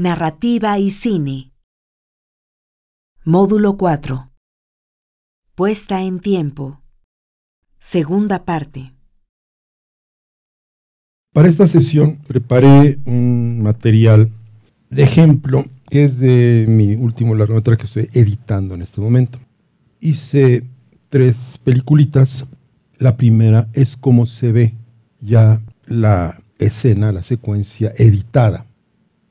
Narrativa y cine. Módulo 4. Puesta en tiempo. Segunda parte. Para esta sesión preparé un material de ejemplo que es de mi último largometraje que estoy editando en este momento. Hice tres peliculitas. La primera es cómo se ve ya la escena, la secuencia editada.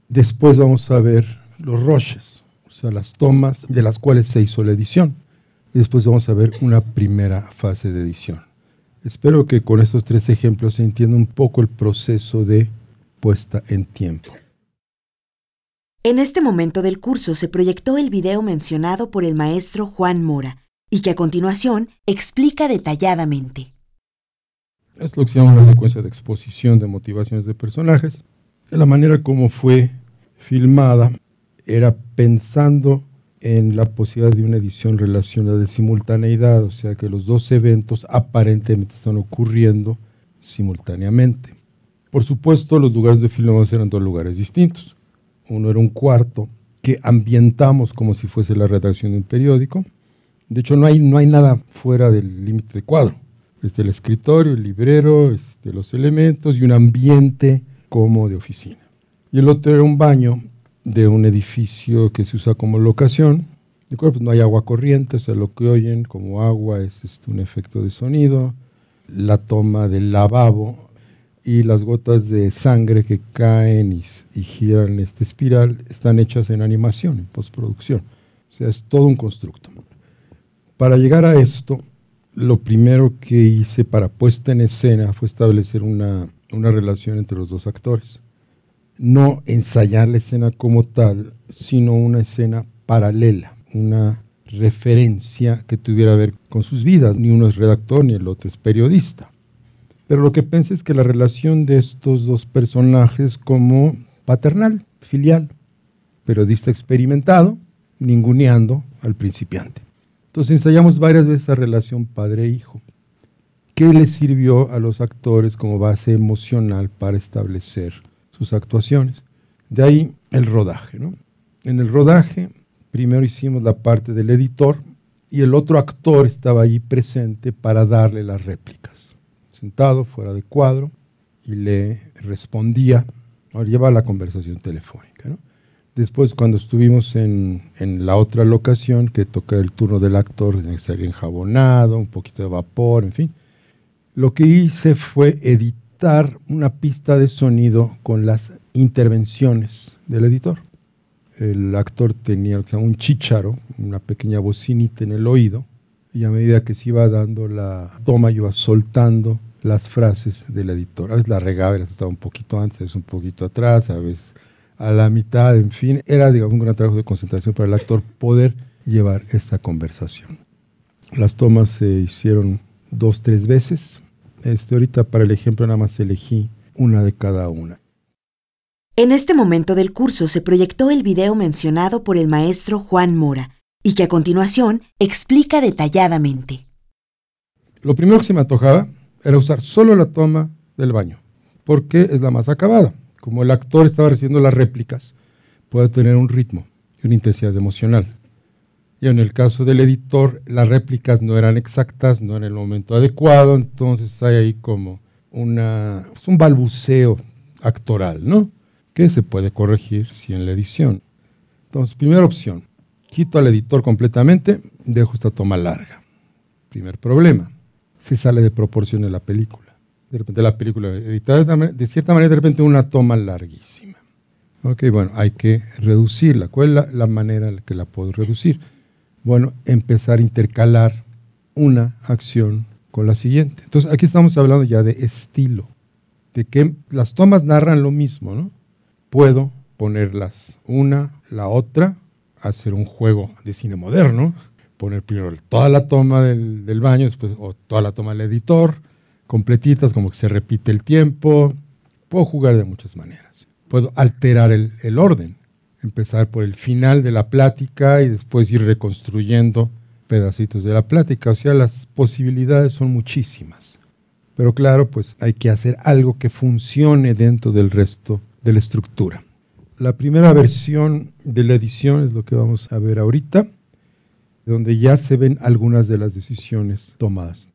Después vamos a ver los roches, o sea, las tomas de las cuales se hizo la edición. Y después vamos a ver una primera fase de edición. Espero que con estos tres ejemplos se entienda un poco el proceso de puesta en tiempo. En este momento del curso se proyectó el video mencionado por el maestro Juan Mora y que a continuación explica detalladamente. Es lo que se llama una secuencia de exposición de motivaciones de personajes. La manera como fue filmada era pensando en la posibilidad de una edición relacionada de simultaneidad, o sea que los dos eventos aparentemente están ocurriendo simultáneamente. Por supuesto, los lugares de filmación eran dos lugares distintos. Uno era un cuarto que ambientamos como si fuese la redacción de un periódico. De hecho, no hay, no hay nada fuera del límite de cuadro. Este, el escritorio, el librero, este, los elementos y un ambiente como de oficina. Y el otro era un baño de un edificio que se usa como locación. De pues no hay agua corriente, o sea, lo que oyen como agua es este, un efecto de sonido. La toma del lavabo y las gotas de sangre que caen y, y giran esta espiral están hechas en animación, en postproducción. O sea, es todo un constructo. Para llegar a esto, lo primero que hice para puesta en escena fue establecer una, relación entre los dos actores. No ensayar la escena como tal, sino una escena paralela, una referencia que tuviera que ver con sus vidas. Ni uno es redactor ni el otro es periodista. Pero lo que pensé es que la relación de estos dos personajes como paternal, filial, periodista experimentado, ninguneando al principiante. Entonces ensayamos varias veces esa relación padre-hijo. ¿Qué les sirvió a los actores como base emocional para establecer sus actuaciones? De ahí el rodaje. ¿no? En el rodaje, primero hicimos la parte del editor y el otro actor estaba allí presente para darle las réplicas. Sentado fuera de cuadro y le respondía, ahora lleva la conversación telefónica. Después, cuando estuvimos en, la otra locación, que toca el turno del actor, tenía que salir enjabonado, un poquito de vapor, en fin, lo que hice fue editar una pista de sonido con las intervenciones del editor. El actor tenía un chicharo, una pequeña bocinita en el oído, y a medida que se iba dando la toma, iba soltando las frases del editor. A veces la regaba y la soltaba un poquito antes, a veces un poquito atrás, a veces a la mitad, en fin, era digamos un gran trabajo de concentración para el actor poder llevar esta conversación. Las tomas se hicieron dos, tres veces. Este, ahorita para el ejemplo nada más elegí una de cada una. En este momento del curso se proyectó el video mencionado por el maestro Juan Mora y que a continuación explica detalladamente. Lo primero que se me antojaba era usar solo la toma del baño, porque es la más acabada como el actor estaba recibiendo las réplicas, puede tener un ritmo y una intensidad emocional. Y en el caso del editor, las réplicas no eran exactas, no en el momento adecuado, entonces hay ahí como una, es un balbuceo actoral, ¿no? Que se puede corregir si en la edición. Entonces, primera opción, quito al editor completamente, dejo esta toma larga. Primer problema, se sale de proporción en la película de repente la película editada de cierta manera, de repente una toma larguísima. Ok, bueno, hay que reducirla. ¿Cuál es la, manera en que la puedo reducir? Bueno, empezar a intercalar una acción con la siguiente. Entonces, aquí estamos hablando ya de estilo, de que las tomas narran lo mismo, ¿no? Puedo ponerlas una, la otra, hacer un juego de cine moderno, poner primero toda la toma del, baño, después o toda la toma del editor, completitas, como que se repite el tiempo. Puedo jugar de muchas maneras. Puedo alterar el orden, empezar por el final de la plática y después ir reconstruyendo pedacitos de la plática. O sea, las posibilidades son muchísimas. Pero claro, pues hay que hacer algo que funcione dentro del resto de la estructura. La primera versión de la edición es lo que vamos a ver ahorita, donde ya se ven algunas de las decisiones tomadas.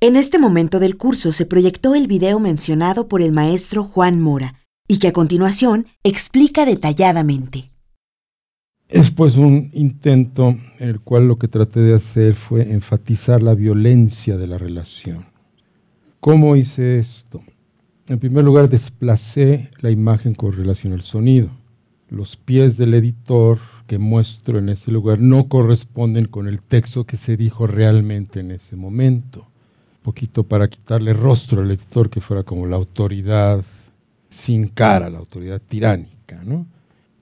En este momento del curso se proyectó el video mencionado por el maestro Juan Mora y que a continuación explica detalladamente. Es pues un intento en el cual lo que traté de hacer fue enfatizar la violencia de la relación. ¿Cómo hice esto? En primer lugar, desplacé la imagen con relación al sonido. Los pies del editor que muestro en ese lugar no corresponden con el texto que se dijo realmente en ese momento. Un poquito para quitarle rostro al editor que fuera como la autoridad sin cara, la autoridad tiránica. ¿no?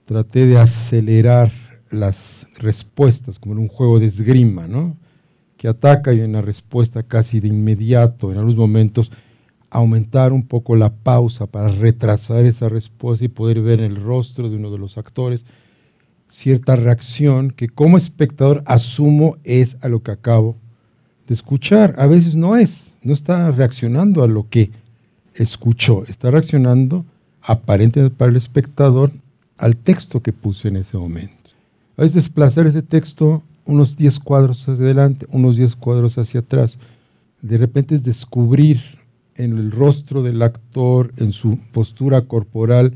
Traté de acelerar las respuestas como en un juego de esgrima, ¿no? que ataca y en una respuesta casi de inmediato, en algunos momentos aumentar un poco la pausa para retrasar esa respuesta y poder ver en el rostro de uno de los actores cierta reacción que como espectador asumo es a lo que acabo de escuchar. A veces no es, no está reaccionando a lo que escuchó, está reaccionando aparentemente para el espectador al texto que puse en ese momento. Veces desplazar ese texto unos 10 cuadros hacia adelante, unos 10 cuadros hacia atrás. De repente es descubrir en el rostro del actor, en su postura corporal,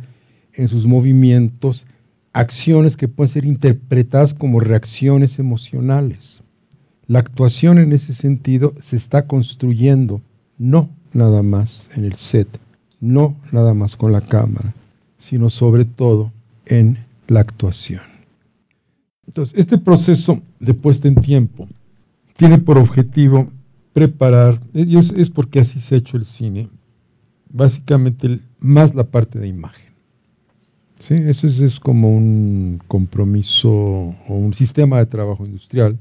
en sus movimientos, acciones que pueden ser interpretadas como reacciones emocionales. La actuación en ese sentido se está construyendo no nada más en el set, no nada más con la cámara, sino sobre todo en la actuación. Entonces, este proceso de puesta en tiempo tiene por objetivo preparar, y es, porque así se ha hecho el cine, básicamente más la parte de imagen. ¿Sí? Eso es, como un compromiso o un sistema de trabajo industrial,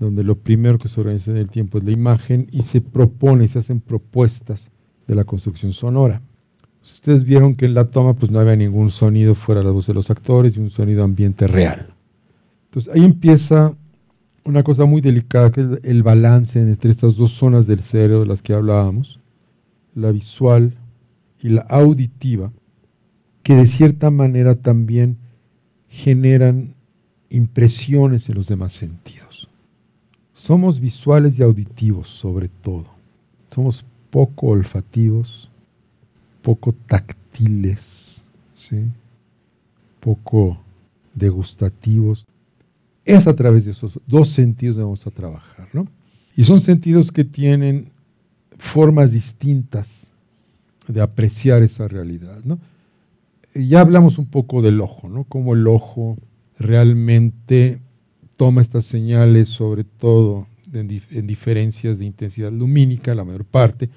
donde lo primero que se organiza en el tiempo es la imagen y se propone, se hacen propuestas de la construcción sonora. Ustedes vieron que en la toma pues no había ningún sonido fuera de la voz de los actores y un sonido ambiente real. Entonces ahí empieza una cosa muy delicada que es el balance entre estas dos zonas del cerebro de las que hablábamos, la visual y la auditiva, que de cierta manera también generan impresiones en los demás sentidos. Somos visuales y auditivos sobre todo. Somos poco olfativos, poco táctiles, ¿sí? poco degustativos es a través de esos dos sentidos que vamos a trabajar. ¿no? Y son sentidos que tienen formas distintas de apreciar esa realidad. ¿no? ya hablamos un poco del ojo, ¿no? cómo el ojo realmente toma estas señales, sobre todo en, en diferencias de intensidad lumínica, la mayor parte.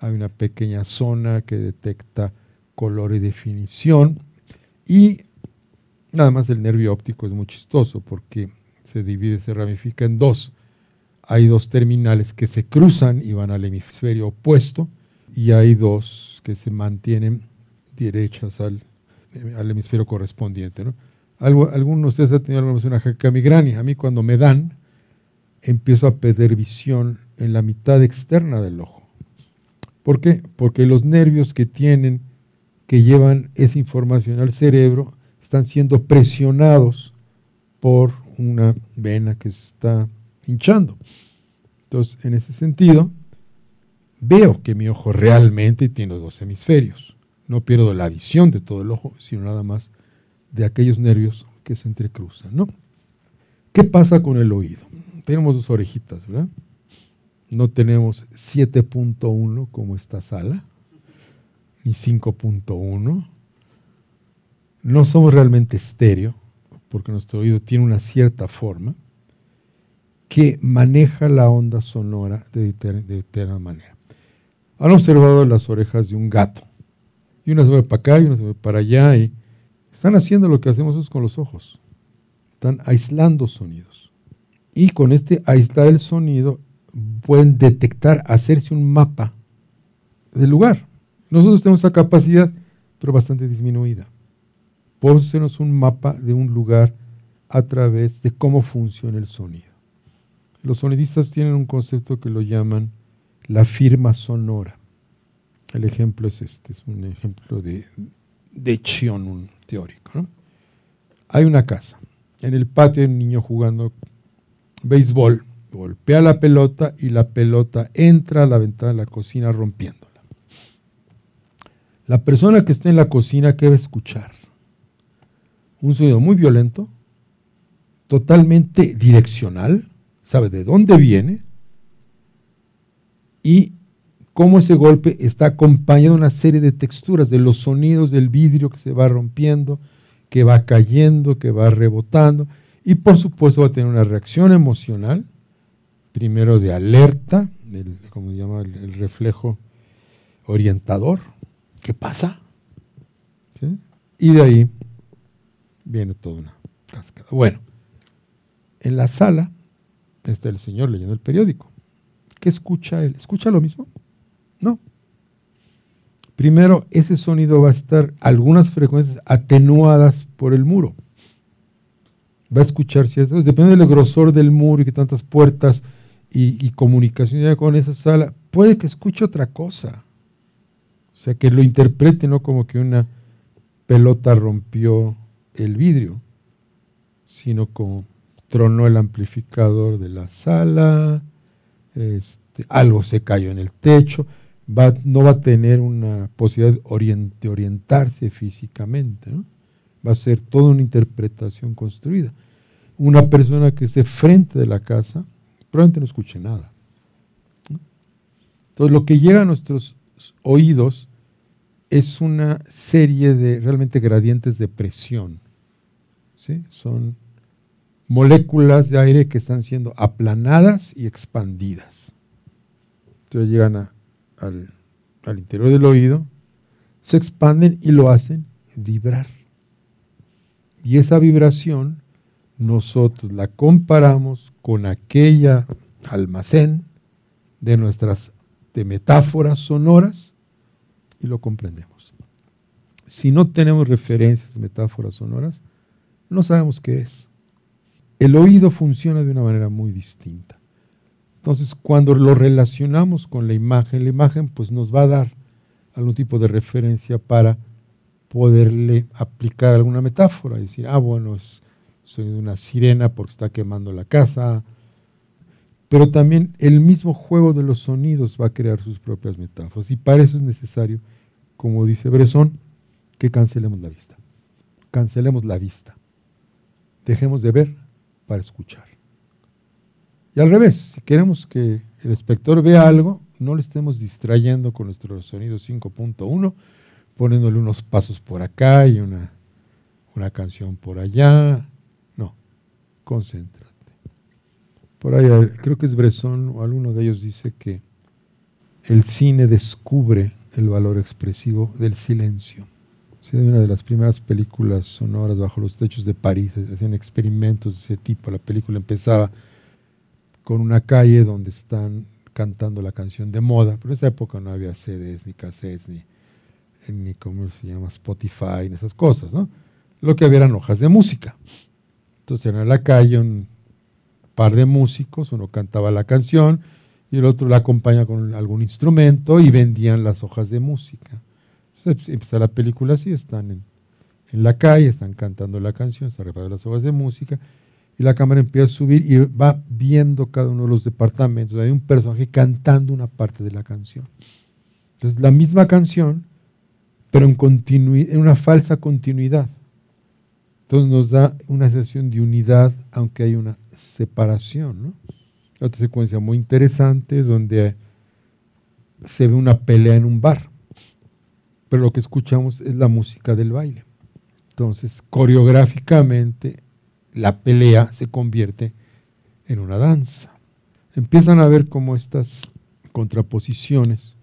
Hay una pequeña zona que detecta color y definición. Y Nada más el nervio óptico es muy chistoso porque se divide, se ramifica en dos. Hay dos terminales que se cruzan y van al hemisferio opuesto y hay dos que se mantienen derechas al, hemisferio correspondiente. ¿no? Algo, algunos de ustedes han tenido una jaqueca migraña. A mí cuando me dan, empiezo a perder visión en la mitad externa del ojo. ¿Por qué? Porque los nervios que tienen, que llevan esa información al cerebro, están siendo presionados por una vena que se está hinchando. Entonces, en ese sentido, veo que mi ojo realmente tiene dos hemisferios. No pierdo la visión de todo el ojo, sino nada más de aquellos nervios que se entrecruzan. ¿no? ¿Qué pasa con el oído? Tenemos dos orejitas, ¿verdad? No tenemos 7.1 como esta sala, ni 5.1, no somos realmente estéreo, porque nuestro oído tiene una cierta forma que maneja la onda sonora de determinada manera. Han observado las orejas de un gato, y una se mueve para acá y una se mueve para allá, y están haciendo lo que hacemos con los ojos. Están aislando sonidos. Y con este aislar el sonido pueden detectar, hacerse un mapa del lugar. Nosotros tenemos esa capacidad, pero bastante disminuida hacernos un mapa de un lugar a través de cómo funciona el sonido. Los sonidistas tienen un concepto que lo llaman la firma sonora. El ejemplo es este, es un ejemplo de, de Chion, teórico. Hay una casa. En el patio hay un niño jugando béisbol. Golpea la pelota y la pelota entra a la ventana de la cocina rompiéndola. La persona que está en la cocina, ¿qué a escuchar? Un sonido muy violento, totalmente direccional, sabe de dónde viene y cómo ese golpe está acompañado de una serie de texturas, de los sonidos del vidrio que se va rompiendo, que va cayendo, que va rebotando, y por supuesto va a tener una reacción emocional, primero de alerta, como se llama el, reflejo orientador, ¿qué pasa? Y de ahí viene toda una cascada. Bueno, en la sala está el señor leyendo el periódico. ¿Qué escucha él? ¿Escucha lo mismo? Primero, ese sonido va a estar algunas frecuencias atenuadas por el muro. Va a escuchar cierto. Depende del grosor del muro y que tantas puertas y, comunicación con esa sala. Puede que escuche otra cosa. O sea, que lo interprete no como que una pelota rompió el vidrio, sino como tronó el amplificador de la sala, este, algo se cayó en el techo no va a tener una posibilidad de orientarse físicamente. Va a ser toda una interpretación construida. Una persona que esté frente de la casa probablemente no escuche nada. Entonces lo que llega a nuestros oídos es una serie de realmente gradientes de presión. Son moléculas de aire que están siendo aplanadas y expandidas. Entonces llegan a al, interior del oído, se expanden y lo hacen vibrar. Y esa vibración nosotros la comparamos con aquella almacén de nuestras de metáforas sonoras y lo comprendemos. Si no tenemos referencias, metáforas sonoras, no sabemos qué es. El oído funciona de una manera muy distinta. Entonces, cuando lo relacionamos con la imagen, la imagen pues nos va a dar algún tipo de referencia para poderle aplicar alguna metáfora, decir, ah, bueno, soy una sirena porque está quemando la casa, pero también el mismo juego de los sonidos va a crear sus propias metáforas y para eso es necesario, como dice Bresson, que cancelemos la vista. Cancelemos la vista. Dejemos de ver para escuchar. Y al revés, si queremos que el espectador vea algo, no le estemos distrayendo con nuestro sonido 5.1, poniéndole unos pasos por acá y una, una canción por allá. No, concéntrate. Por ahí, creo que es Bresson o alguno de ellos dice que el cine descubre el valor expresivo del silencio. Es una de las primeras películas sonoras bajo los techos de París, hacían experimentos de ese tipo. La película empezaba con una calle donde están cantando la canción de moda, pero en esa época no había CDs, ni cassettes, ni, ni cómo se llama, Spotify, ni esas cosas, ¿no? Lo que había eran hojas de música. Entonces era en la calle un par de músicos, uno cantaba la canción y el otro la acompaña con algún instrumento y vendían las hojas de música. Entonces empieza la película así, están en, en la calle, están cantando la canción, están reparando las hojas de música y la cámara empieza a subir y va viendo cada uno de los departamentos. Hay un personaje cantando una parte de la canción. Entonces, la misma canción, pero en, en una falsa continuidad. Entonces nos da una sensación de unidad, aunque hay una separación. Otra secuencia muy interesante donde se ve una pelea en un bar, pero lo que escuchamos es la música del baile. Entonces, coreográficamente la pelea se convierte en una danza. Empiezan a ver cómo estas contraposiciones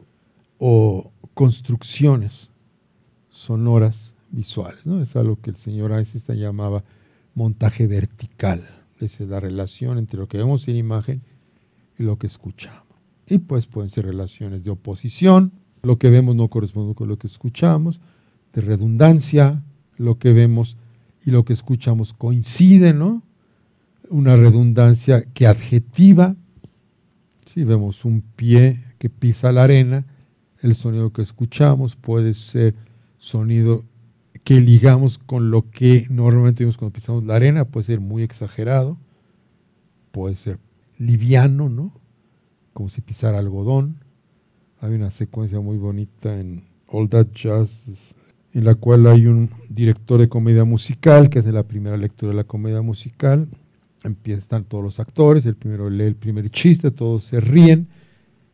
o construcciones sonoras visuales. ¿no? Es algo que el señor Einstein llamaba montaje vertical. Es la relación entre lo que vemos en imagen y lo que escuchamos. Y pues pueden ser relaciones de oposición, lo que vemos no corresponde con lo que escuchamos, de redundancia, lo que vemos y lo que escuchamos coincide, ¿no? Una redundancia que adjetiva. Si vemos un pie que pisa la arena, el sonido que escuchamos puede ser sonido que ligamos con lo que normalmente vemos cuando pisamos la arena, puede ser muy exagerado, puede ser liviano, ¿no? Como si pisara algodón. Hay una secuencia muy bonita en All That Jazz, en la cual hay un director de comedia musical que hace la primera lectura de la comedia musical. Empiezan todos los actores, el primero lee el primer chiste, todos se ríen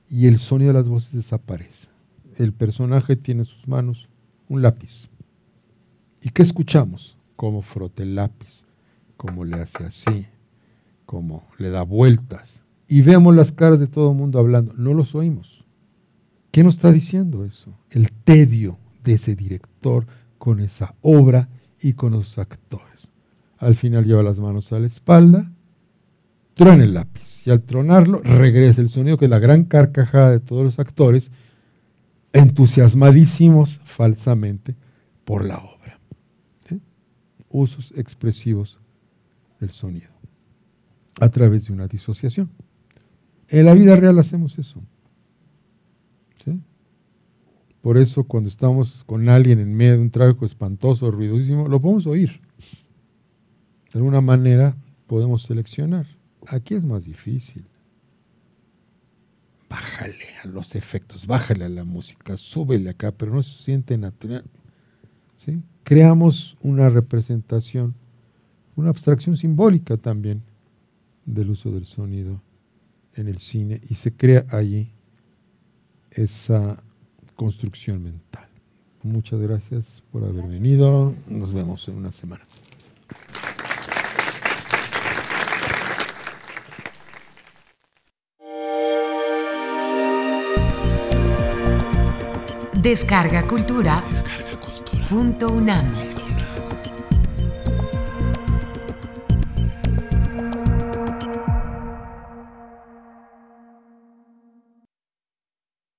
y el sonido de las voces desaparece. El personaje tiene en sus manos un lápiz. ¿Y qué escuchamos? Cómo frota el lápiz, cómo le hace así, cómo le da vueltas. Y vemos las caras de todo el mundo hablando. No los oímos. ¿Qué nos está diciendo eso? El tedio de ese director con esa obra y con los actores. Al final lleva las manos a la espalda, truena el lápiz y al tronarlo regresa el sonido que es la gran carcajada de todos los actores entusiasmadísimos falsamente por la obra. Usos expresivos del sonido a través de una disociación. En la vida real hacemos eso. Por eso cuando estamos con alguien en medio de un tráfico espantoso, ruidosísimo, lo podemos oír. De alguna manera podemos seleccionar. Aquí es más difícil bájale a los efectos, bájale a la música, súbele acá, pero no se siente natural. ¿sí? Creamos una representación, una abstracción simbólica también del uso del sonido en el cine y se crea allí esa construcción mental. Muchas gracias por haber venido. Nos vemos en una semana. Descarga Cultura. Descarga Cultura. Punto UNAM.